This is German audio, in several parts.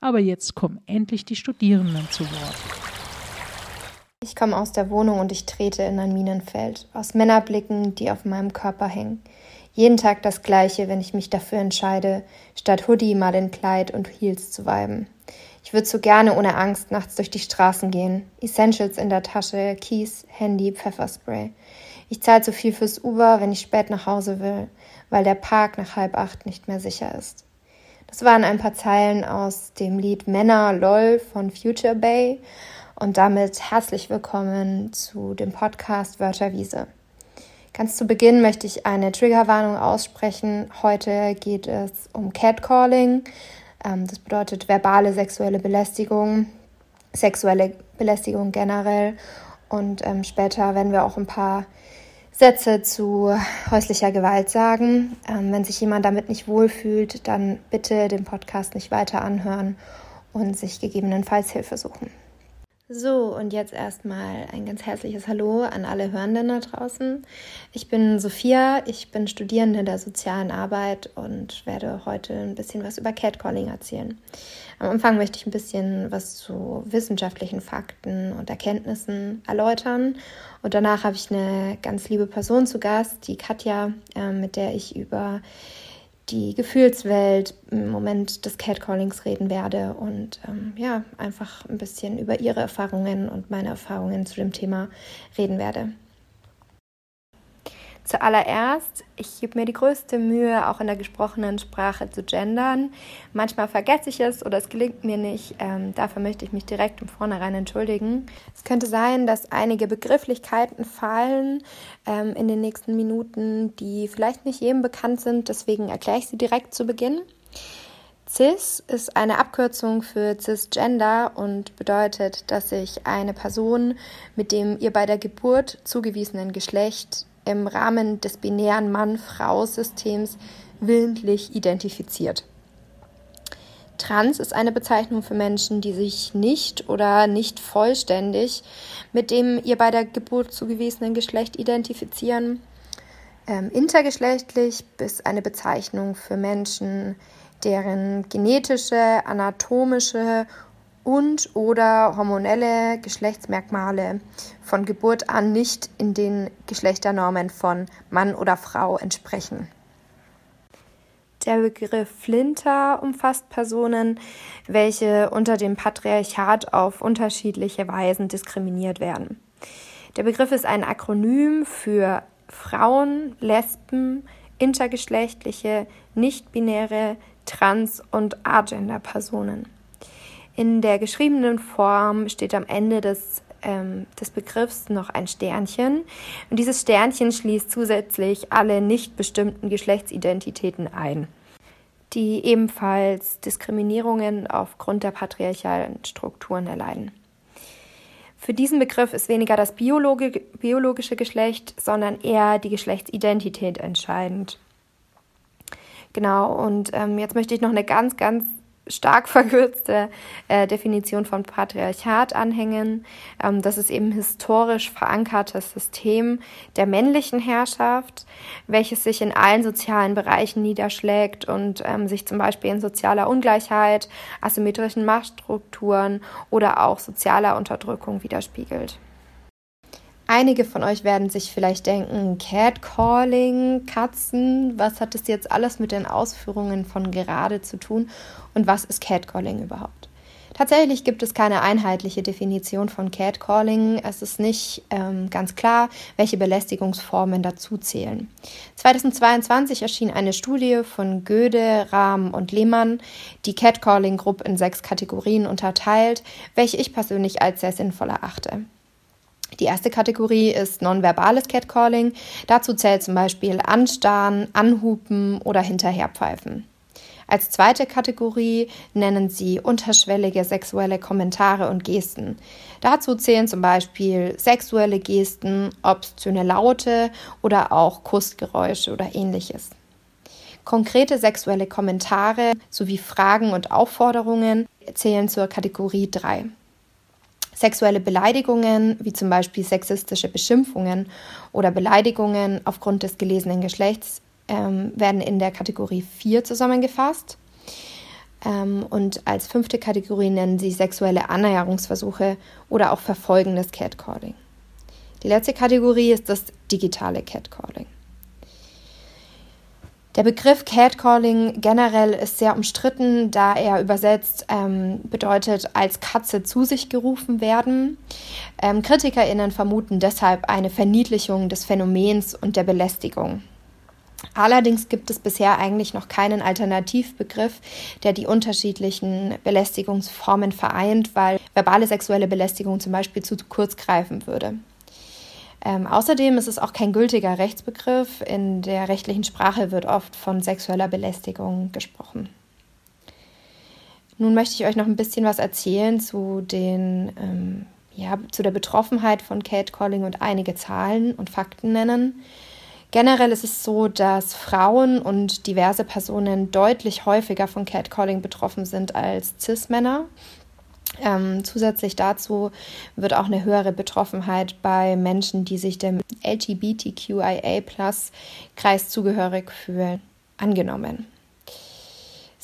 Aber jetzt kommen endlich die Studierenden zu Wort. Ich komme aus der Wohnung und ich trete in ein Minenfeld aus Männerblicken, die auf meinem Körper hängen. Jeden Tag das Gleiche, wenn ich mich dafür entscheide, statt Hoodie mal in Kleid und Heels zu weiben. Ich würde so gerne ohne Angst nachts durch die Straßen gehen. Essentials in der Tasche, Keys, Handy, Pfefferspray. Ich zahle zu viel fürs Uber, wenn ich spät nach Hause will, weil der Park nach halb acht nicht mehr sicher ist. Das waren ein paar Zeilen aus dem Lied Männer LOL von Future Bay und damit herzlich willkommen zu dem Podcast Wörterwiese. Ganz zu Beginn möchte ich eine Triggerwarnung aussprechen. Heute geht es um Catcalling. Ähm, das bedeutet verbale sexuelle Belästigung, sexuelle Belästigung generell. Und ähm, später werden wir auch ein paar Sätze zu häuslicher Gewalt sagen. Ähm, wenn sich jemand damit nicht wohlfühlt, dann bitte den Podcast nicht weiter anhören und sich gegebenenfalls Hilfe suchen. So, und jetzt erstmal ein ganz herzliches Hallo an alle Hörenden da draußen. Ich bin Sophia, ich bin Studierende der sozialen Arbeit und werde heute ein bisschen was über Catcalling erzählen. Am Anfang möchte ich ein bisschen was zu wissenschaftlichen Fakten und Erkenntnissen erläutern. Und danach habe ich eine ganz liebe Person zu Gast, die Katja, äh, mit der ich über die Gefühlswelt im Moment des Catcallings reden werde und ähm, ja, einfach ein bisschen über ihre Erfahrungen und meine Erfahrungen zu dem Thema reden werde. Zuallererst, ich gebe mir die größte Mühe, auch in der gesprochenen Sprache zu gendern. Manchmal vergesse ich es oder es gelingt mir nicht. Ähm, dafür möchte ich mich direkt im Vornherein entschuldigen. Es könnte sein, dass einige Begrifflichkeiten fallen ähm, in den nächsten Minuten, die vielleicht nicht jedem bekannt sind. Deswegen erkläre ich sie direkt zu Beginn. Cis ist eine Abkürzung für Cisgender und bedeutet, dass sich eine Person mit dem ihr bei der Geburt zugewiesenen Geschlecht im Rahmen des binären Mann-Frau-Systems willentlich identifiziert. Trans ist eine Bezeichnung für Menschen, die sich nicht oder nicht vollständig mit dem ihr bei der Geburt zugewiesenen Geschlecht identifizieren. Ähm, intergeschlechtlich ist eine Bezeichnung für Menschen, deren genetische, anatomische und oder hormonelle Geschlechtsmerkmale von Geburt an nicht in den Geschlechternormen von Mann oder Frau entsprechen. Der Begriff Flinter umfasst Personen, welche unter dem Patriarchat auf unterschiedliche Weisen diskriminiert werden. Der Begriff ist ein Akronym für Frauen, Lesben, intergeschlechtliche, nicht-binäre, trans- und agender-Personen. In der geschriebenen Form steht am Ende des, ähm, des Begriffs noch ein Sternchen. Und dieses Sternchen schließt zusätzlich alle nicht bestimmten Geschlechtsidentitäten ein, die ebenfalls Diskriminierungen aufgrund der patriarchalen Strukturen erleiden. Für diesen Begriff ist weniger das biologi biologische Geschlecht, sondern eher die Geschlechtsidentität entscheidend. Genau, und ähm, jetzt möchte ich noch eine ganz, ganz stark verkürzte äh, Definition von Patriarchat anhängen. Ähm, das ist eben historisch verankertes System der männlichen Herrschaft, welches sich in allen sozialen Bereichen niederschlägt und ähm, sich zum Beispiel in sozialer Ungleichheit, asymmetrischen Machtstrukturen oder auch sozialer Unterdrückung widerspiegelt. Einige von euch werden sich vielleicht denken, Catcalling, Katzen, was hat das jetzt alles mit den Ausführungen von gerade zu tun und was ist Catcalling überhaupt? Tatsächlich gibt es keine einheitliche Definition von Catcalling. Es ist nicht ähm, ganz klar, welche Belästigungsformen dazu zählen. 2022 erschien eine Studie von Göde, Rahm und Lehmann, die Catcalling-Gruppe in sechs Kategorien unterteilt, welche ich persönlich als sehr sinnvoll erachte. Die erste Kategorie ist nonverbales Catcalling. Dazu zählt zum Beispiel Anstarren, Anhupen oder Hinterherpfeifen. Als zweite Kategorie nennen sie unterschwellige sexuelle Kommentare und Gesten. Dazu zählen zum Beispiel sexuelle Gesten, obszöne Laute oder auch Kussgeräusche oder ähnliches. Konkrete sexuelle Kommentare sowie Fragen und Aufforderungen zählen zur Kategorie 3. Sexuelle Beleidigungen, wie zum Beispiel sexistische Beschimpfungen oder Beleidigungen aufgrund des gelesenen Geschlechts, ähm, werden in der Kategorie 4 zusammengefasst. Ähm, und als fünfte Kategorie nennen sie sexuelle Annäherungsversuche oder auch verfolgendes Catcalling. Die letzte Kategorie ist das digitale Catcalling. Der Begriff Catcalling generell ist sehr umstritten, da er übersetzt ähm, bedeutet, als Katze zu sich gerufen werden. Ähm, KritikerInnen vermuten deshalb eine Verniedlichung des Phänomens und der Belästigung. Allerdings gibt es bisher eigentlich noch keinen Alternativbegriff, der die unterschiedlichen Belästigungsformen vereint, weil verbale sexuelle Belästigung zum Beispiel zu kurz greifen würde. Ähm, außerdem ist es auch kein gültiger Rechtsbegriff. In der rechtlichen Sprache wird oft von sexueller Belästigung gesprochen. Nun möchte ich euch noch ein bisschen was erzählen zu, den, ähm, ja, zu der Betroffenheit von Catcalling und einige Zahlen und Fakten nennen. Generell ist es so, dass Frauen und diverse Personen deutlich häufiger von Catcalling betroffen sind als Cis-Männer. Ähm, zusätzlich dazu wird auch eine höhere Betroffenheit bei Menschen, die sich dem LGBTQIA-Kreis zugehörig fühlen, angenommen.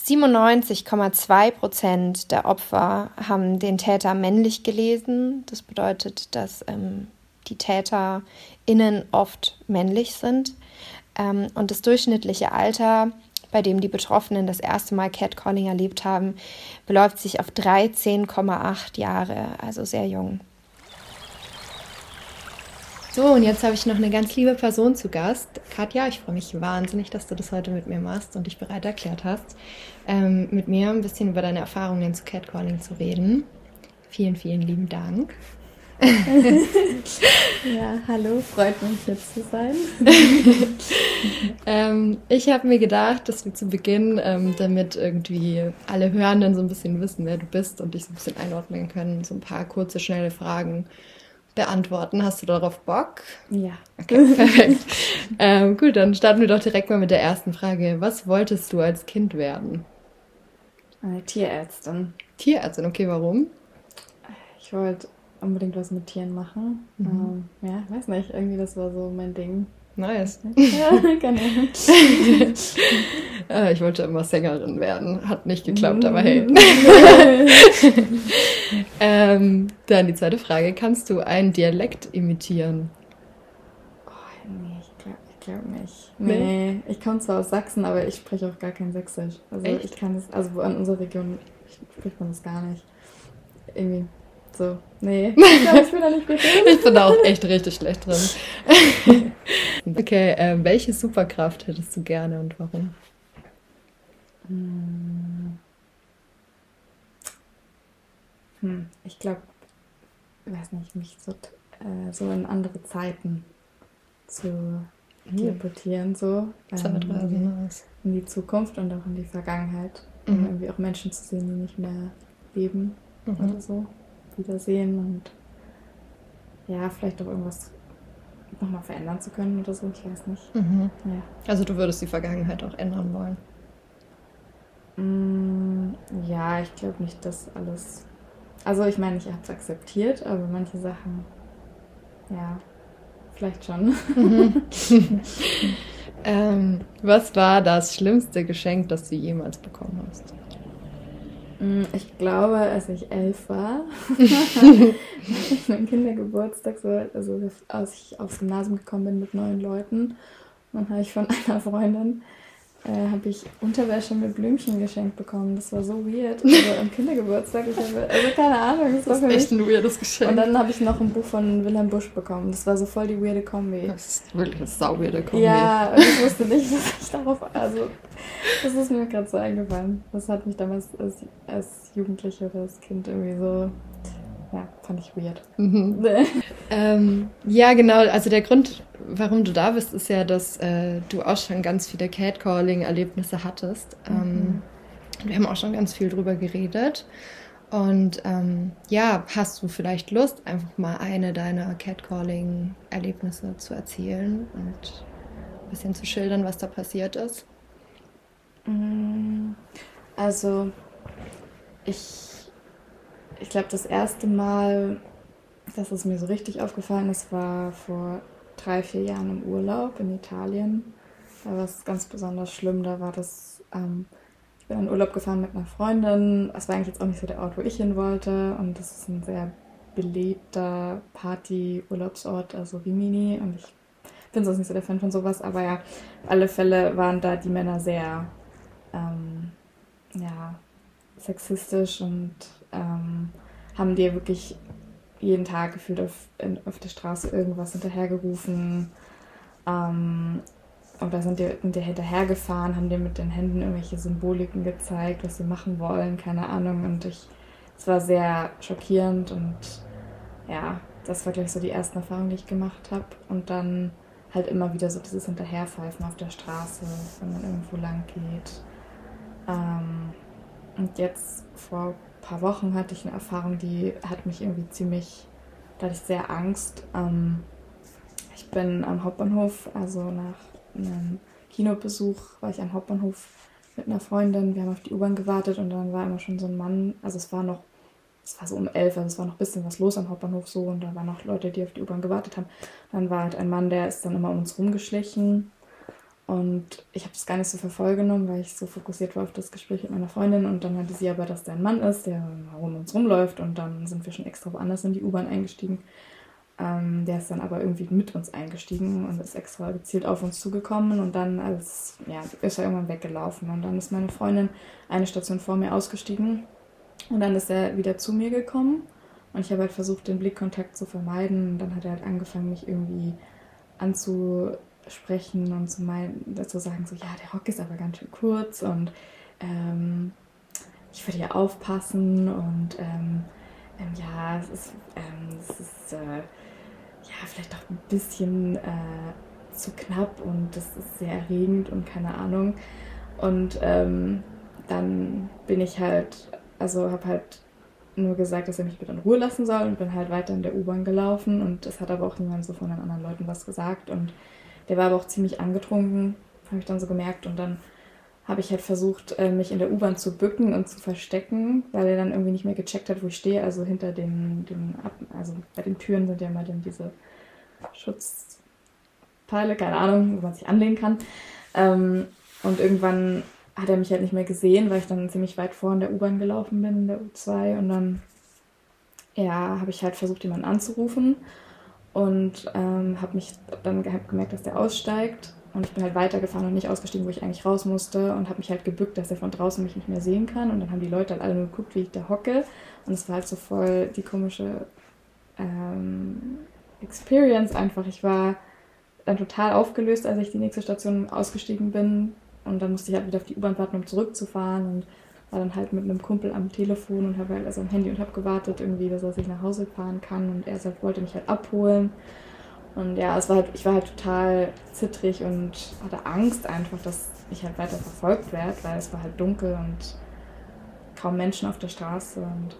97,2 Prozent der Opfer haben den Täter männlich gelesen. Das bedeutet, dass ähm, die TäterInnen oft männlich sind. Ähm, und das durchschnittliche Alter bei dem die Betroffenen das erste Mal Catcalling erlebt haben, beläuft sich auf 13,8 Jahre, also sehr jung. So, und jetzt habe ich noch eine ganz liebe Person zu Gast. Katja, ich freue mich wahnsinnig, dass du das heute mit mir machst und dich bereit erklärt hast, ähm, mit mir ein bisschen über deine Erfahrungen zu Catcalling zu reden. Vielen, vielen lieben Dank. ja, hallo, freut mich jetzt zu sein. ähm, ich habe mir gedacht, dass wir zu Beginn, ähm, damit irgendwie alle Hörenden so ein bisschen wissen, wer du bist und dich so ein bisschen einordnen können, so ein paar kurze, schnelle Fragen beantworten. Hast du darauf Bock? Ja. Okay, perfekt. ähm, gut, dann starten wir doch direkt mal mit der ersten Frage. Was wolltest du als Kind werden? Eine Tierärztin. Tierärztin, okay, warum? Ich wollte unbedingt was mit Tieren machen. Mhm. Ähm, ja, weiß nicht, irgendwie das war so mein Ding. Nice. Ja, genau. ich wollte immer Sängerin werden. Hat nicht geklappt, aber hey. Mhm. ähm, dann die zweite Frage. Kannst du einen Dialekt imitieren? Oh, nee, ich glaube glaub nicht. Nee, nee. ich komme zwar aus Sachsen, aber ich spreche auch gar kein Sächsisch. Also Echt? ich kann das, also in unserer Region spricht man das gar nicht. Irgendwie so, nee. Ich glaube, ich bin da nicht gut drin. ich bin da auch echt richtig schlecht drin. okay, äh, welche Superkraft hättest du gerne und warum? Hm. hm ich glaube, ich weiß nicht, mich so, äh, so in andere Zeiten zu hm. teleportieren, so. Ähm, in die Zukunft und auch in die Vergangenheit. Mhm. Um irgendwie auch Menschen zu sehen, die nicht mehr leben mhm. oder so wiedersehen und ja, vielleicht auch irgendwas nochmal verändern zu können oder so, ich weiß nicht. Mhm. Ja. Also du würdest die Vergangenheit auch ändern wollen? Mm, ja, ich glaube nicht, dass alles. Also ich meine, ich habe es akzeptiert, aber manche Sachen, ja, vielleicht schon. Mhm. ähm, was war das schlimmste Geschenk, das du jemals bekommen hast? Mm, ich glaube, als ich elf war, hatte ich meinen Kindergeburtstag, so, also als ich aufs Gymnasium gekommen bin mit neun Leuten. Dann habe ich von einer Freundin äh, habe ich Unterwäsche mit Blümchen geschenkt bekommen. Das war so weird. Also am Kindergeburtstag. Ich habe, also keine Ahnung. Das, das war ist echt ein weirdes Geschenk. Und dann habe ich noch ein Buch von Wilhelm Busch bekommen. Das war so voll die weirde Kombi. Das ist wirklich eine sau weirde Kombi. Ja, und ich wusste nicht, was ich darauf... Also, das ist mir gerade so eingefallen. Das hat mich damals als, als Jugendliche oder als Kind irgendwie so ja, fand ich weird. Mhm. ähm, ja, genau. Also der Grund, warum du da bist, ist ja, dass äh, du auch schon ganz viele Catcalling-Erlebnisse hattest. Ähm, mhm. wir haben auch schon ganz viel drüber geredet. Und ähm, ja, hast du vielleicht Lust, einfach mal eine deiner Catcalling-Erlebnisse zu erzählen und ein bisschen zu schildern, was da passiert ist? Mm, also, ich ich glaube, das erste Mal, dass es mir so richtig aufgefallen ist, war vor drei, vier Jahren im Urlaub in Italien. Da war es ganz besonders schlimm. Da war das, ähm, ich bin in Urlaub gefahren mit einer Freundin. Es war eigentlich jetzt auch nicht so der Ort, wo ich hin wollte. Und das ist ein sehr belebter Party-Urlaubsort, also Rimini. Und ich bin sonst nicht so der Fan von sowas. Aber ja, auf alle Fälle waren da die Männer sehr, ähm, ja, sexistisch und ähm, haben dir wirklich jeden Tag gefühlt auf, in, auf der Straße irgendwas hinterhergerufen. Ähm, oder sind dir, sind dir hinterhergefahren, haben dir mit den Händen irgendwelche Symboliken gezeigt, was sie machen wollen, keine Ahnung. Und ich, es war sehr schockierend und ja, das war gleich so die ersten Erfahrungen, die ich gemacht habe. Und dann halt immer wieder so dieses Hinterherpfeifen auf der Straße, wenn man irgendwo lang geht. Ähm, und jetzt vor paar Wochen hatte ich eine Erfahrung, die hat mich irgendwie ziemlich, da hatte ich sehr Angst. Ähm, ich bin am Hauptbahnhof, also nach einem Kinobesuch war ich am Hauptbahnhof mit einer Freundin. Wir haben auf die U-Bahn gewartet und dann war immer schon so ein Mann, also es war noch, es war so um elf, also es war noch ein bisschen was los am Hauptbahnhof so und da waren noch Leute, die auf die U-Bahn gewartet haben. Dann war halt ein Mann, der ist dann immer um uns rumgeschlichen und ich habe es gar nicht so für weil ich so fokussiert war auf das Gespräch mit meiner Freundin. Und dann hatte sie aber, dass der ein Mann ist, der um uns rumläuft. Und dann sind wir schon extra woanders in die U-Bahn eingestiegen. Ähm, der ist dann aber irgendwie mit uns eingestiegen und ist extra gezielt auf uns zugekommen. Und dann als, ja, ist er irgendwann weggelaufen. Und dann ist meine Freundin eine Station vor mir ausgestiegen. Und dann ist er wieder zu mir gekommen. Und ich habe halt versucht, den Blickkontakt zu vermeiden. Und dann hat er halt angefangen, mich irgendwie anzu sprechen und zu, mein, dazu sagen, so, ja, der Rock ist aber ganz schön kurz und ähm, ich würde ja aufpassen und ähm, ähm, ja, es ist, ähm, es ist äh, ja, vielleicht auch ein bisschen äh, zu knapp und das ist sehr erregend und keine Ahnung. Und ähm, dann bin ich halt, also habe halt nur gesagt, dass er mich bitte in Ruhe lassen soll und bin halt weiter in der U-Bahn gelaufen und es hat aber auch niemand so von den anderen Leuten was gesagt und der war aber auch ziemlich angetrunken, habe ich dann so gemerkt. Und dann habe ich halt versucht, äh, mich in der U-Bahn zu bücken und zu verstecken, weil er dann irgendwie nicht mehr gecheckt hat, wo ich stehe. Also hinter den, den also bei den Türen sind ja immer dann diese Schutzteile, keine Ahnung, wo man sich anlehnen kann. Ähm, und irgendwann hat er mich halt nicht mehr gesehen, weil ich dann ziemlich weit vor in der U-Bahn gelaufen bin, in der U2. Und dann, ja, habe ich halt versucht, jemanden anzurufen und ähm, habe mich dann gemerkt, dass der aussteigt. Und ich bin halt weitergefahren und nicht ausgestiegen, wo ich eigentlich raus musste. Und habe mich halt gebückt, dass er von draußen mich nicht mehr sehen kann. Und dann haben die Leute halt alle nur geguckt, wie ich da hocke. Und es war halt so voll die komische ähm, Experience einfach. Ich war dann total aufgelöst, als ich die nächste Station ausgestiegen bin. Und dann musste ich halt wieder auf die U-Bahn warten, um zurückzufahren. Und war dann halt mit einem Kumpel am Telefon und habe halt also am Handy und habe gewartet irgendwie, dass er sich nach Hause fahren kann und er wollte mich halt abholen. Und ja, es war halt, ich war halt total zittrig und hatte Angst einfach, dass ich halt weiter verfolgt werde, weil es war halt dunkel und kaum Menschen auf der Straße und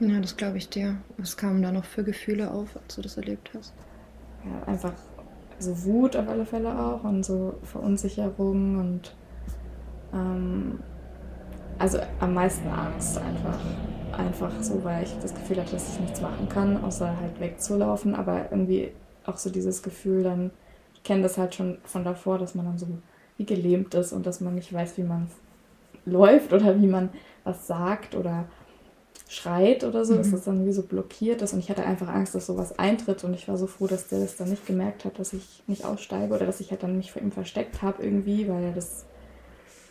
ja. Ja, das glaube ich dir. Was kamen da noch für Gefühle auf, als du das erlebt hast? Ja, einfach so Wut auf alle Fälle auch und so Verunsicherung und ähm, also am meisten Angst einfach. Einfach so, weil ich das Gefühl hatte, dass ich nichts machen kann, außer halt wegzulaufen. Aber irgendwie auch so dieses Gefühl dann, ich kenne das halt schon von davor, dass man dann so wie gelähmt ist und dass man nicht weiß, wie man läuft oder wie man was sagt oder schreit oder so, mhm. dass das dann wie so blockiert ist. Und ich hatte einfach Angst, dass sowas eintritt. Und ich war so froh, dass der das dann nicht gemerkt hat, dass ich nicht aussteige oder dass ich halt dann mich vor ihm versteckt habe irgendwie, weil er das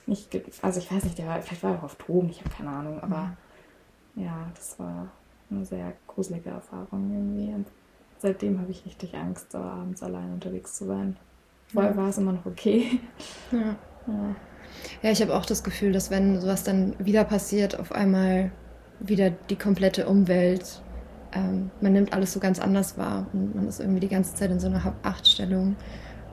nicht, also ich weiß nicht, der war, vielleicht war er auch auf Drogen, ich habe keine Ahnung, aber mhm. ja, das war eine sehr gruselige Erfahrung irgendwie. Und seitdem habe ich richtig Angst, so abends allein unterwegs zu sein. Vorher ja. war es immer noch okay. Ja. ja. Ja, ich habe auch das Gefühl, dass wenn sowas dann wieder passiert, auf einmal wieder die komplette Umwelt, ähm, man nimmt alles so ganz anders wahr und man ist irgendwie die ganze Zeit in so einer Achtstellung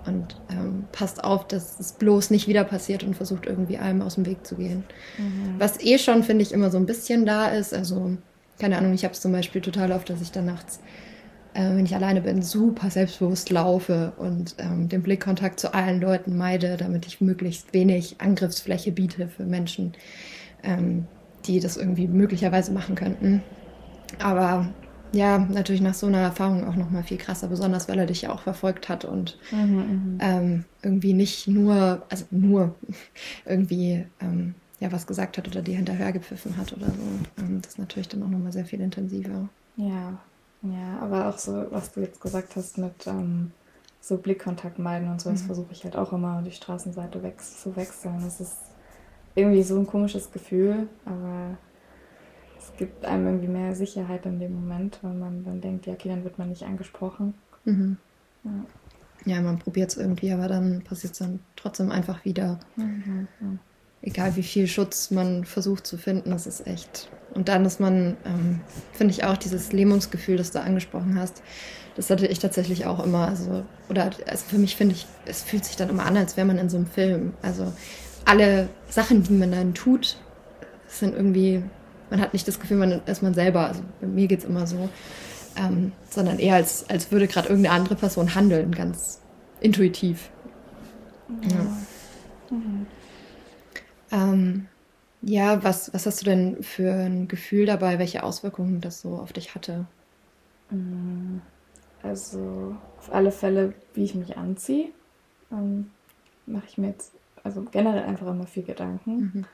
und ähm, passt auf, dass es bloß nicht wieder passiert und versucht irgendwie allem aus dem Weg zu gehen. Mhm. Was eh schon, finde ich, immer so ein bisschen da ist. Also, keine Ahnung, ich habe es zum Beispiel total oft, dass ich dann nachts, äh, wenn ich alleine bin, super selbstbewusst laufe und ähm, den Blickkontakt zu allen Leuten meide, damit ich möglichst wenig Angriffsfläche biete für Menschen, ähm, die das irgendwie möglicherweise machen könnten. Aber ja, natürlich nach so einer Erfahrung auch nochmal viel krasser, besonders weil er dich ja auch verfolgt hat und mhm, mhm, ähm, irgendwie nicht nur, also nur irgendwie ähm, ja was gesagt hat oder dir hinterher gepfiffen hat oder so. Ähm, das ist natürlich dann auch nochmal sehr viel intensiver. Ja, ja, aber auch so, was du jetzt gesagt hast mit ähm, so Blickkontakt meiden und so, das mhm. versuche ich halt auch immer, die Straßenseite weg, zu wechseln. Das ist irgendwie so ein komisches Gefühl, aber es gibt einem irgendwie mehr Sicherheit in dem Moment, weil man dann denkt, ja, okay, dann wird man nicht angesprochen. Mhm. Ja. ja. man probiert es irgendwie, aber dann passiert es dann trotzdem einfach wieder. Mhm. Egal wie viel Schutz man versucht zu finden, das ist echt. Und dann ist man, ähm, finde ich auch, dieses Lähmungsgefühl, das du angesprochen hast, das hatte ich tatsächlich auch immer. Also, oder also für mich finde ich, es fühlt sich dann immer an, als wäre man in so einem Film. Also alle Sachen, die man dann tut, sind irgendwie man hat nicht das Gefühl, man ist man selber, also bei mir geht es immer so, ähm, sondern eher als, als würde gerade irgendeine andere Person handeln, ganz intuitiv. Ja, mhm. ähm, ja was, was hast du denn für ein Gefühl dabei, welche Auswirkungen das so auf dich hatte? Mm, also auf alle Fälle, wie ich mich anziehe, ähm, mache ich mir jetzt also generell einfach immer viel Gedanken. Mhm.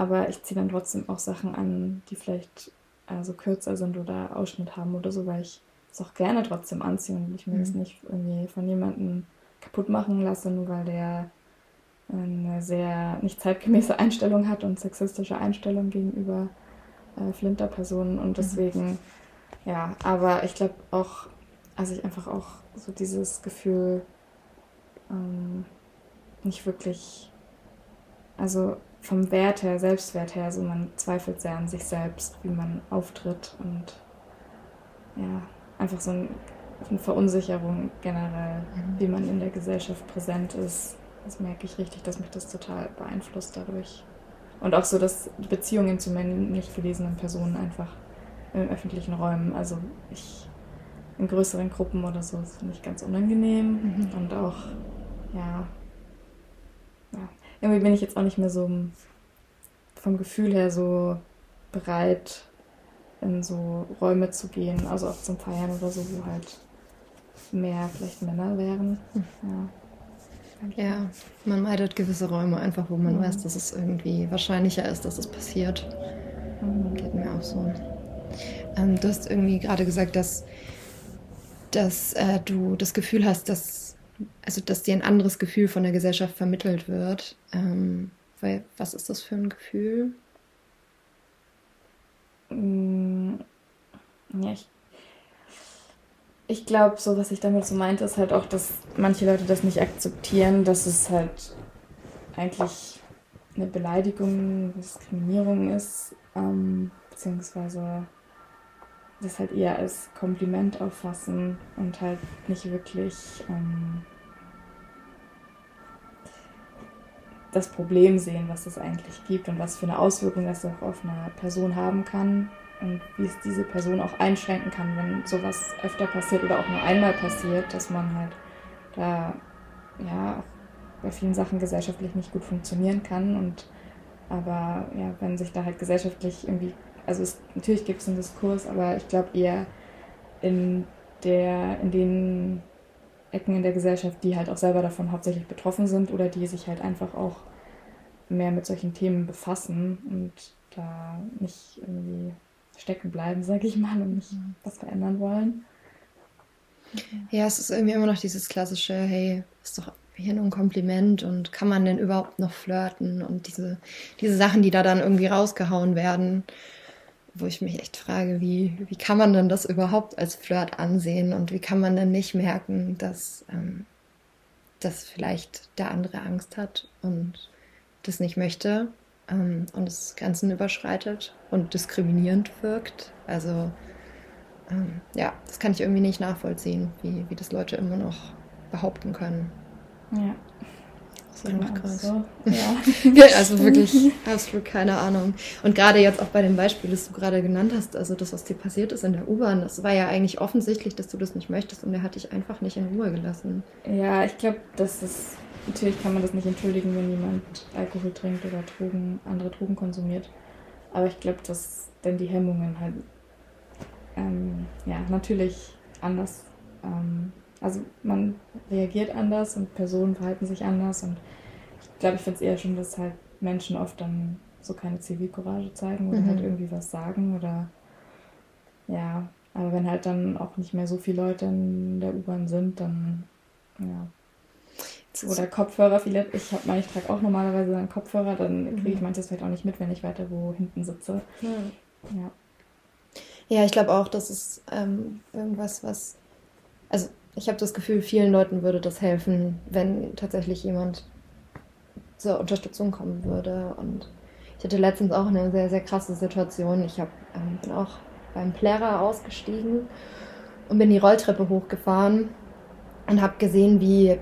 Aber ich ziehe dann trotzdem auch Sachen an, die vielleicht also kürzer sind oder Ausschnitt haben oder so, weil ich es auch gerne trotzdem anziehe und ich mir mhm. das nicht irgendwie von jemandem kaputt machen lasse, nur weil der eine sehr nicht zeitgemäße Einstellung hat und sexistische Einstellung gegenüber äh, Flinterpersonen und mhm. deswegen, mhm. ja, aber ich glaube auch, also ich einfach auch so dieses Gefühl ähm, nicht wirklich, also vom Wert her, Selbstwert her, so man zweifelt sehr an sich selbst, wie man auftritt und ja, einfach so ein, eine Verunsicherung generell, mhm. wie man in der Gesellschaft präsent ist. Das merke ich richtig, dass mich das total beeinflusst dadurch. Und auch so, dass Beziehungen zu männlich gelesenen Personen einfach in öffentlichen Räumen, also ich in größeren Gruppen oder so, das finde ich ganz unangenehm mhm. und auch, ja, irgendwie bin ich jetzt auch nicht mehr so vom Gefühl her so bereit, in so Räume zu gehen, also auch zum Feiern oder so, wo halt mehr vielleicht Männer wären. Hm. Ja. ja, man meidet gewisse Räume einfach, wo man mhm. weiß, dass es irgendwie wahrscheinlicher ist, dass es passiert. Mhm. Geht mir auch so. Ähm, du hast irgendwie gerade gesagt, dass, dass äh, du das Gefühl hast, dass also dass dir ein anderes Gefühl von der Gesellschaft vermittelt wird. Ähm, weil, was ist das für ein Gefühl? Mm, ja, ich, ich glaube, so was ich damit so meinte, ist halt auch, dass manche Leute das nicht akzeptieren, dass es halt eigentlich eine Beleidigung, Diskriminierung ist, ähm, beziehungsweise das halt eher als Kompliment auffassen und halt nicht wirklich ähm, das Problem sehen, was es eigentlich gibt und was für eine Auswirkung das auch auf eine Person haben kann und wie es diese Person auch einschränken kann, wenn sowas öfter passiert oder auch nur einmal passiert, dass man halt da ja bei vielen Sachen gesellschaftlich nicht gut funktionieren kann und aber ja, wenn sich da halt gesellschaftlich irgendwie also es, natürlich gibt es einen Diskurs, aber ich glaube eher in, der, in den Ecken in der Gesellschaft, die halt auch selber davon hauptsächlich betroffen sind oder die sich halt einfach auch mehr mit solchen Themen befassen und da nicht irgendwie stecken bleiben, sage ich mal, und nicht mhm. was verändern wollen. Ja, es ist irgendwie immer noch dieses klassische, hey, ist doch hier nur ein Kompliment und kann man denn überhaupt noch flirten und diese, diese Sachen, die da dann irgendwie rausgehauen werden, wo ich mich echt frage, wie, wie kann man denn das überhaupt als Flirt ansehen und wie kann man denn nicht merken, dass, ähm, dass vielleicht der andere Angst hat und das nicht möchte ähm, und es Grenzen überschreitet und diskriminierend wirkt. Also ähm, ja, das kann ich irgendwie nicht nachvollziehen, wie, wie das Leute immer noch behaupten können. Ja. Ist einfach krass. So. Ja. ja. also wirklich absolut keine Ahnung. Und gerade jetzt auch bei dem Beispiel, das du gerade genannt hast, also das, was dir passiert ist in der U-Bahn, das war ja eigentlich offensichtlich, dass du das nicht möchtest und er hat dich einfach nicht in Ruhe gelassen. Ja, ich glaube, das ist, natürlich kann man das nicht entschuldigen, wenn jemand Alkohol trinkt oder Drogen, andere Drogen konsumiert. Aber ich glaube, dass dann die Hemmungen halt ähm, ja, natürlich anders ähm, also man reagiert anders und Personen verhalten sich anders und ich glaube, ich finde es eher schon, dass halt Menschen oft dann so keine Zivilcourage zeigen oder halt mhm. halt irgendwie was sagen oder ja, aber wenn halt dann auch nicht mehr so viele Leute in der U-Bahn sind, dann ja. Oder Kopfhörer, viele, ich habe ich trage auch normalerweise einen Kopfhörer, dann kriege ich mhm. manches vielleicht auch nicht mit, wenn ich weiter wo hinten sitze. Ja. Ja, ja ich glaube auch, das ist ähm, irgendwas, was, also ich habe das Gefühl, vielen Leuten würde das helfen, wenn tatsächlich jemand zur Unterstützung kommen würde. Und ich hatte letztens auch eine sehr, sehr krasse Situation. Ich hab, ähm, bin auch beim Plärrer ausgestiegen und bin die Rolltreppe hochgefahren und habe gesehen, wie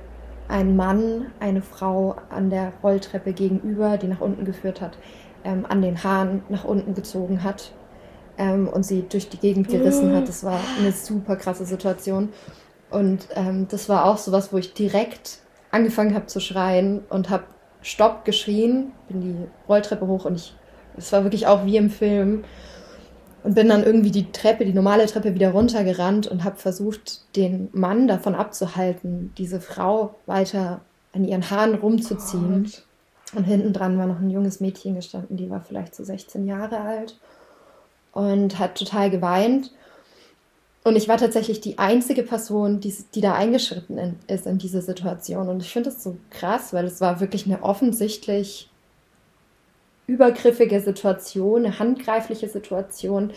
ein Mann eine Frau an der Rolltreppe gegenüber, die nach unten geführt hat, ähm, an den Haaren nach unten gezogen hat ähm, und sie durch die Gegend gerissen hat. Das war eine super krasse Situation. Und ähm, das war auch so was, wo ich direkt angefangen habe zu schreien und habe Stopp geschrien, bin die Rolltreppe hoch und ich, es war wirklich auch wie im Film und bin dann irgendwie die Treppe, die normale Treppe wieder runtergerannt und habe versucht, den Mann davon abzuhalten, diese Frau weiter an ihren Haaren rumzuziehen. Gott. Und hinten dran war noch ein junges Mädchen gestanden, die war vielleicht so 16 Jahre alt und hat total geweint. Und ich war tatsächlich die einzige Person, die, die da eingeschritten in, ist in diese Situation. Und ich finde das so krass, weil es war wirklich eine offensichtlich übergriffige Situation, eine handgreifliche Situation.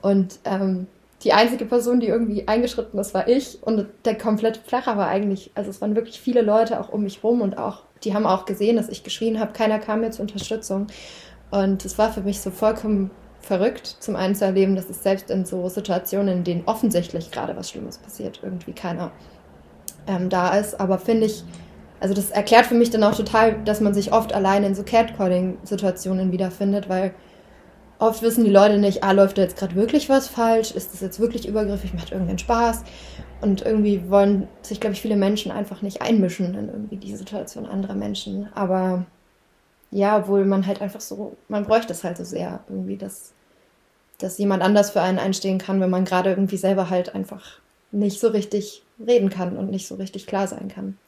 Und ähm, die einzige Person, die irgendwie eingeschritten ist, war ich. Und der komplette Flacher war eigentlich, also es waren wirklich viele Leute auch um mich rum und auch, die haben auch gesehen, dass ich geschrien habe. Keiner kam mir zur Unterstützung. Und es war für mich so vollkommen verrückt, zum einen zu erleben, dass es selbst in so Situationen, in denen offensichtlich gerade was Schlimmes passiert, irgendwie keiner ähm, da ist. Aber finde ich, also das erklärt für mich dann auch total, dass man sich oft alleine in so Catcalling-Situationen wiederfindet, weil oft wissen die Leute nicht, ah, läuft da jetzt gerade wirklich was falsch? Ist das jetzt wirklich übergriffig? Macht irgendeinen Spaß? Und irgendwie wollen sich, glaube ich, viele Menschen einfach nicht einmischen in irgendwie die Situation anderer Menschen. Aber ja, obwohl man halt einfach so, man bräuchte es halt so sehr, irgendwie, dass, dass jemand anders für einen einstehen kann, wenn man gerade irgendwie selber halt einfach nicht so richtig reden kann und nicht so richtig klar sein kann.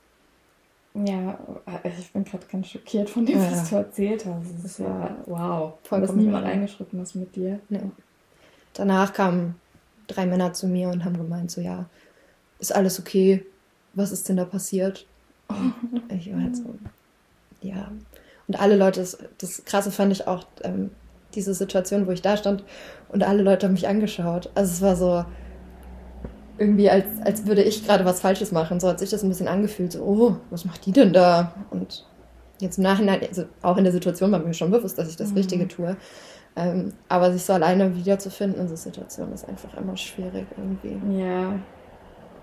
Ja, ich bin gerade ganz schockiert von dem, ja. was du erzählt hast. Das ist ja, wow. Vollkommen dass niemand eingeschritten ist mit dir. Nee. Danach kamen drei Männer zu mir und haben gemeint, so ja, ist alles okay? Was ist denn da passiert? Ich war halt so, ja, und alle Leute, das, das Krasse fand ich auch, ähm, diese Situation, wo ich da stand und alle Leute haben mich angeschaut. Also es war so irgendwie, als, als würde ich gerade was Falsches machen. So hat sich das ein bisschen angefühlt. So, oh, was macht die denn da? Und jetzt im Nachhinein, also auch in der Situation war mir schon bewusst, dass ich das mhm. Richtige tue. Ähm, aber sich so alleine wiederzufinden in so Situationen ist einfach immer schwierig irgendwie. Ja,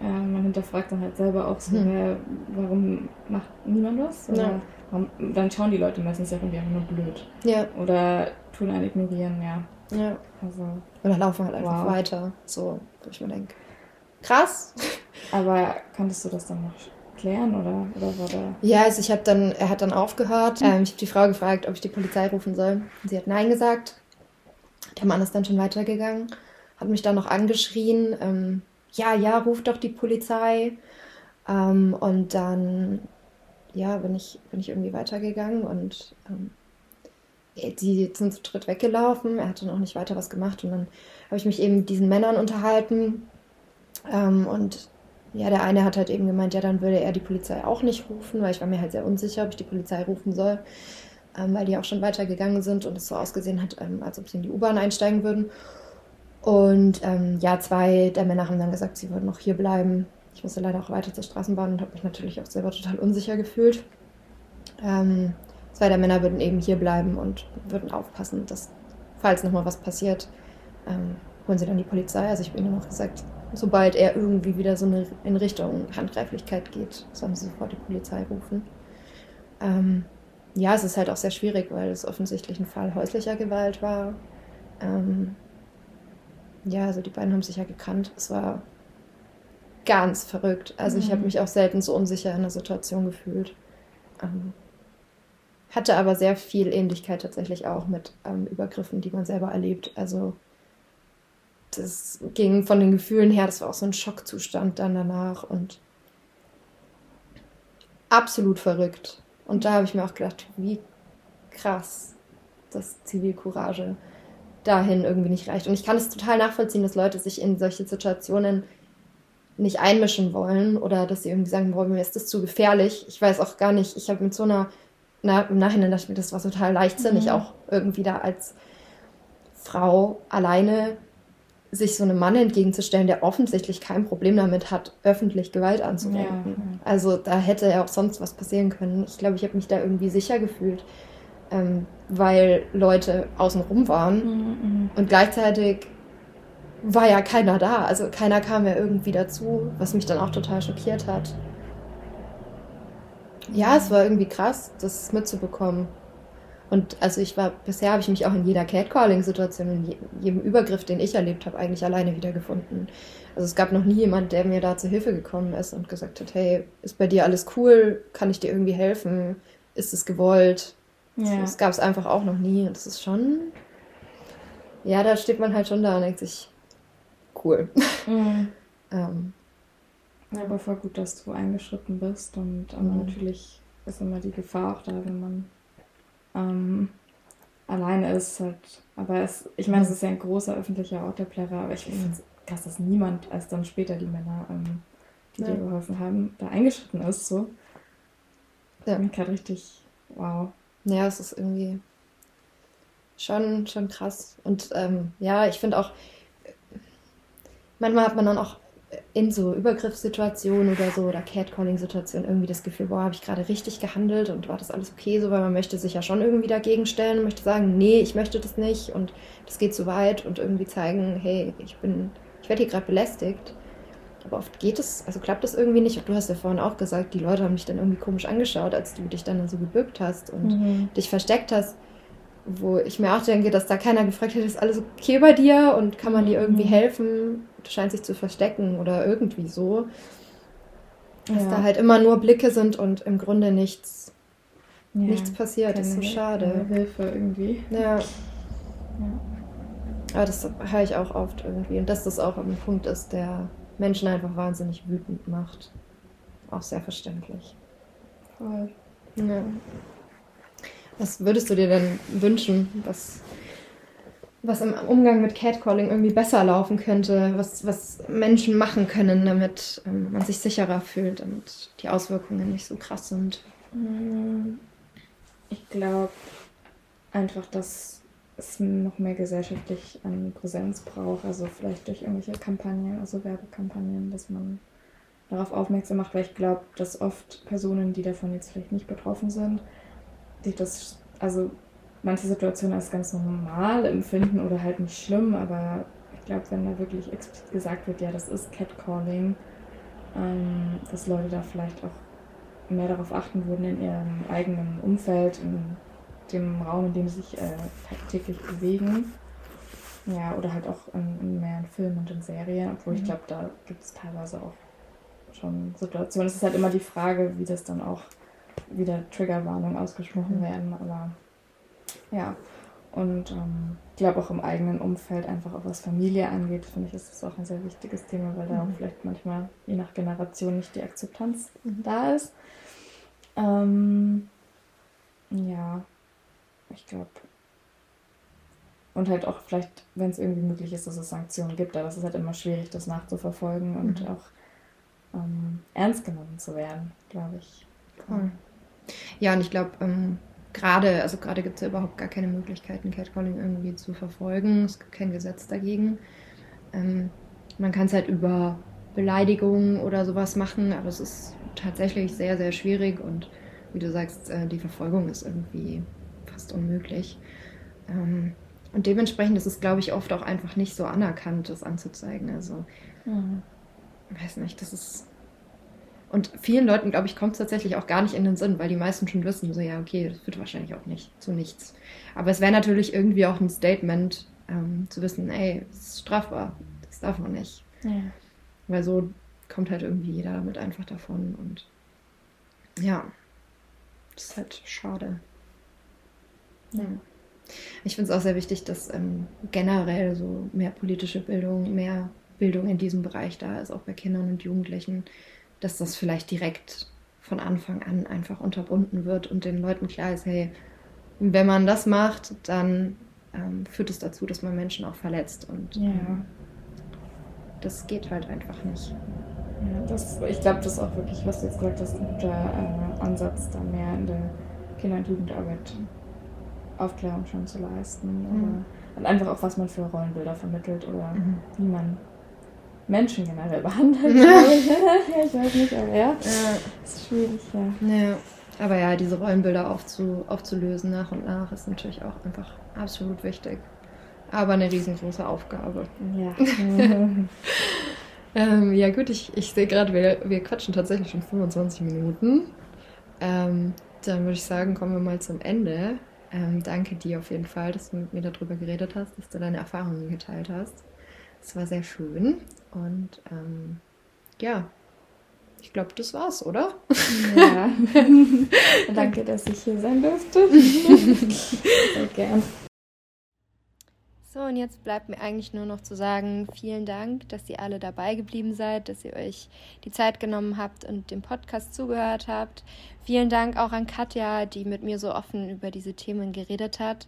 ja, man hinterfragt dann halt selber auch so, hm. warum macht niemand was? Oder warum, dann schauen die Leute meistens ja irgendwie einfach nur blöd. Ja. Oder tun einen ignorieren, ja. Ja. Also, Oder laufen halt einfach wow. weiter. So, wo ich mir denke, krass. Aber konntest du das dann noch klären oder, oder war da? Ja, also ich habe dann, er hat dann aufgehört. Mhm. Ähm, ich habe die Frau gefragt, ob ich die Polizei rufen soll. Sie hat Nein gesagt. Der Mann ist dann schon weitergegangen, hat mich dann noch angeschrien. Ähm, ja, ja, ruf doch die Polizei. Ähm, und dann, ja, bin ich, bin ich irgendwie weitergegangen und ähm, die sind zu dritt weggelaufen. Er hatte noch nicht weiter was gemacht und dann habe ich mich eben mit diesen Männern unterhalten. Ähm, und ja, der eine hat halt eben gemeint, ja, dann würde er die Polizei auch nicht rufen, weil ich war mir halt sehr unsicher, ob ich die Polizei rufen soll, ähm, weil die auch schon weitergegangen sind und es so ausgesehen hat, ähm, als ob sie in die U-Bahn einsteigen würden. Und ähm, ja, zwei der Männer haben dann gesagt, sie würden noch hier bleiben. Ich musste leider auch weiter zur Straßenbahn und habe mich natürlich auch selber total unsicher gefühlt. Ähm, zwei der Männer würden eben hier bleiben und würden aufpassen, dass, falls nochmal was passiert, ähm, holen sie dann die Polizei. Also ich habe ihnen noch gesagt, sobald er irgendwie wieder so eine, in Richtung Handgreiflichkeit geht, sollen sie sofort die Polizei rufen. Ähm, ja, es ist halt auch sehr schwierig, weil es offensichtlich ein Fall häuslicher Gewalt war. Ähm, ja, also die beiden haben sich ja gekannt. Es war ganz verrückt. Also mhm. ich habe mich auch selten so unsicher in der Situation gefühlt. Ähm, hatte aber sehr viel Ähnlichkeit tatsächlich auch mit ähm, Übergriffen, die man selber erlebt. Also das ging von den Gefühlen her, das war auch so ein Schockzustand dann danach und absolut verrückt. Und da habe ich mir auch gedacht, wie krass das Zivilcourage dahin irgendwie nicht reicht. Und ich kann es total nachvollziehen, dass Leute sich in solche Situationen nicht einmischen wollen oder dass sie irgendwie sagen, boah, mir ist das zu gefährlich. Ich weiß auch gar nicht, ich habe mit so einer, na, im Nachhinein dachte ich mir, das war total leichtsinnig, mhm. auch irgendwie da als Frau alleine sich so einem Mann entgegenzustellen, der offensichtlich kein Problem damit hat, öffentlich Gewalt anzuwenden. Ja. Also da hätte ja auch sonst was passieren können. Ich glaube, ich habe mich da irgendwie sicher gefühlt, ähm, weil Leute außenrum waren mhm, mhm, und gleichzeitig war ja keiner da. Also keiner kam ja irgendwie dazu, was mich dann auch total schockiert hat. Ja, es war irgendwie krass, das mitzubekommen. Und also ich war, bisher habe ich mich auch in jeder Catcalling-Situation, in jedem Übergriff, den ich erlebt habe, eigentlich alleine wiedergefunden. Also es gab noch nie jemand, der mir da zur Hilfe gekommen ist und gesagt hat, hey, ist bei dir alles cool? Kann ich dir irgendwie helfen? Ist es gewollt? Ja. Das gab es einfach auch noch nie. Und das ist schon, ja, da steht man halt schon da und denkt sich, cool. Mhm. ähm, ja, aber voll gut, dass du eingeschritten bist und mhm. natürlich ist immer die Gefahr auch da, wenn man ähm, alleine ist. Halt. Aber es, ich meine, es ist ja ein großer öffentlicher Ort der Plärre, aber ich finde es krass, dass niemand, als dann später die Männer, ähm, die ja. dir geholfen haben, da eingeschritten ist. So. Ja. Ich gerade richtig, wow. Ja, es ist irgendwie schon, schon krass. Und ähm, ja, ich finde auch, manchmal hat man dann auch in so Übergriffssituationen oder so oder Catcalling-Situationen irgendwie das Gefühl, boah, habe ich gerade richtig gehandelt und war das alles okay so, weil man möchte sich ja schon irgendwie dagegen stellen und möchte sagen, nee, ich möchte das nicht und das geht zu weit und irgendwie zeigen, hey, ich bin, ich werde hier gerade belästigt. Aber oft geht es, also klappt das irgendwie nicht. Und du hast ja vorhin auch gesagt, die Leute haben dich dann irgendwie komisch angeschaut, als du dich dann so gebückt hast und mhm. dich versteckt hast wo ich mir auch denke, dass da keiner gefragt hat, ist alles okay bei dir und kann man dir irgendwie mhm. helfen? Du scheinst dich zu verstecken oder irgendwie so. Dass ja. da halt immer nur Blicke sind und im Grunde nichts, ja, nichts passiert. Das ist so schade. Hilfe irgendwie. Ja. ja. Aber das höre ich auch oft irgendwie. Und dass das auch ein Punkt ist, der Menschen einfach wahnsinnig wütend macht. Auch sehr verständlich. Voll. Ja. Was würdest du dir denn wünschen, was, was im Umgang mit Catcalling irgendwie besser laufen könnte, was, was Menschen machen können, damit ähm, man sich sicherer fühlt und die Auswirkungen nicht so krass sind? Mm, ich glaube einfach, dass es noch mehr gesellschaftlich an Präsenz braucht, also vielleicht durch irgendwelche Kampagnen, also Werbekampagnen, dass man darauf aufmerksam macht, weil ich glaube, dass oft Personen, die davon jetzt vielleicht nicht betroffen sind, die das, also manche Situationen als ganz normal empfinden oder halt nicht schlimm, aber ich glaube, wenn da wirklich explizit gesagt wird, ja, das ist Catcalling, ähm, dass Leute da vielleicht auch mehr darauf achten würden in ihrem eigenen Umfeld, in dem Raum, in dem sie sich äh, tagtäglich bewegen. Ja, oder halt auch in, in mehr in Filmen und in Serien, obwohl mhm. ich glaube, da gibt es teilweise auch schon Situationen. Es ist halt immer die Frage, wie das dann auch wieder Triggerwarnungen ausgesprochen mhm. werden, aber ja. Und ähm, ich glaube auch im eigenen Umfeld, einfach auch was Familie angeht, finde ich, ist das auch ein sehr wichtiges Thema, weil da auch mhm. vielleicht manchmal je nach Generation nicht die Akzeptanz mhm. da ist. Ähm, ja, ich glaube. Und halt auch vielleicht, wenn es irgendwie möglich ist, dass es Sanktionen gibt, aber es ist halt immer schwierig, das nachzuverfolgen und mhm. auch ähm, ernst genommen zu werden, glaube ich. Cool. Ja, und ich glaube, ähm, gerade, also gerade gibt es ja überhaupt gar keine Möglichkeiten, Catcalling irgendwie zu verfolgen. Es gibt kein Gesetz dagegen. Ähm, man kann es halt über Beleidigungen oder sowas machen, aber es ist tatsächlich sehr, sehr schwierig und wie du sagst, äh, die Verfolgung ist irgendwie fast unmöglich. Ähm, und dementsprechend ist es, glaube ich, oft auch einfach nicht so anerkannt, das anzuzeigen. Also, mhm. weiß nicht, das ist. Und vielen Leuten, glaube ich, kommt es tatsächlich auch gar nicht in den Sinn, weil die meisten schon wissen, so, ja, okay, das wird wahrscheinlich auch nicht zu nichts. Aber es wäre natürlich irgendwie auch ein Statement, ähm, zu wissen, ey, das ist strafbar, das darf man nicht. Ja. Weil so kommt halt irgendwie jeder damit einfach davon und ja, das ist halt schade. Ja. Ich finde es auch sehr wichtig, dass ähm, generell so mehr politische Bildung, mehr Bildung in diesem Bereich da ist, auch bei Kindern und Jugendlichen, dass das vielleicht direkt von Anfang an einfach unterbunden wird und den Leuten klar ist, hey, wenn man das macht, dann ähm, führt es dazu, dass man Menschen auch verletzt und ja. ähm, das geht halt einfach nicht. Ja, das, ich glaube, das ist auch wirklich, was du jetzt gesagt hast, ein guter äh, Ansatz, da mehr in der Kinder- und Jugendarbeit Aufklärung schon zu leisten. Mhm. und einfach auch, was man für Rollenbilder vermittelt oder mhm. wie man Menschen generell behandelt. ich weiß nicht, aber ja, ja. Das ist schwierig, ja. ja. Aber ja, diese Rollenbilder aufzu, aufzulösen nach und nach ist natürlich auch einfach absolut wichtig. Aber eine riesengroße Aufgabe. Ja. ähm, ja, gut, ich, ich sehe gerade, wir, wir quatschen tatsächlich schon 25 Minuten. Ähm, dann würde ich sagen, kommen wir mal zum Ende. Ähm, danke dir auf jeden Fall, dass du mit mir darüber geredet hast, dass du deine Erfahrungen geteilt hast. Es war sehr schön. Und ähm, ja, ich glaube, das war's, oder? Ja. Danke, dass ich hier sein durfte. Sehr gern. So, und jetzt bleibt mir eigentlich nur noch zu sagen, vielen Dank, dass ihr alle dabei geblieben seid, dass ihr euch die Zeit genommen habt und dem Podcast zugehört habt. Vielen Dank auch an Katja, die mit mir so offen über diese Themen geredet hat.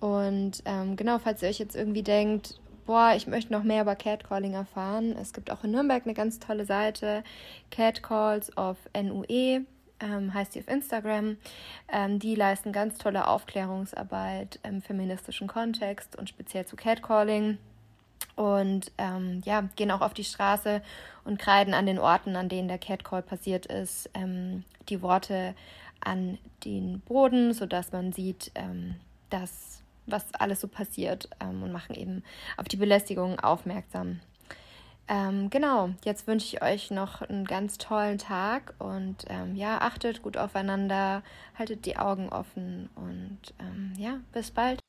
Und ähm, genau, falls ihr euch jetzt irgendwie denkt, boah, ich möchte noch mehr über Catcalling erfahren. Es gibt auch in Nürnberg eine ganz tolle Seite, Catcalls of NUE, ähm, heißt die auf Instagram. Ähm, die leisten ganz tolle Aufklärungsarbeit im feministischen Kontext und speziell zu Catcalling. Und ähm, ja, gehen auch auf die Straße und kreiden an den Orten, an denen der Catcall passiert ist, ähm, die Worte an den Boden, sodass man sieht, ähm, dass was alles so passiert ähm, und machen eben auf die Belästigung aufmerksam. Ähm, genau, jetzt wünsche ich euch noch einen ganz tollen Tag und ähm, ja, achtet gut aufeinander, haltet die Augen offen und ähm, ja, bis bald.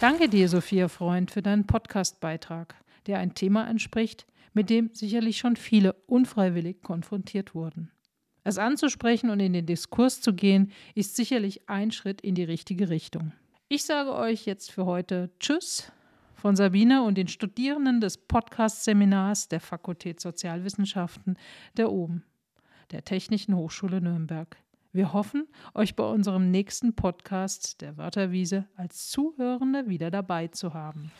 Danke dir, Sophia Freund, für deinen Podcast-Beitrag, der ein Thema entspricht, mit dem sicherlich schon viele unfreiwillig konfrontiert wurden. Es anzusprechen und in den Diskurs zu gehen, ist sicherlich ein Schritt in die richtige Richtung. Ich sage euch jetzt für heute Tschüss von Sabine und den Studierenden des Podcast-Seminars der Fakultät Sozialwissenschaften der OBEN, der Technischen Hochschule Nürnberg. Wir hoffen, euch bei unserem nächsten Podcast der Wörterwiese als Zuhörende wieder dabei zu haben.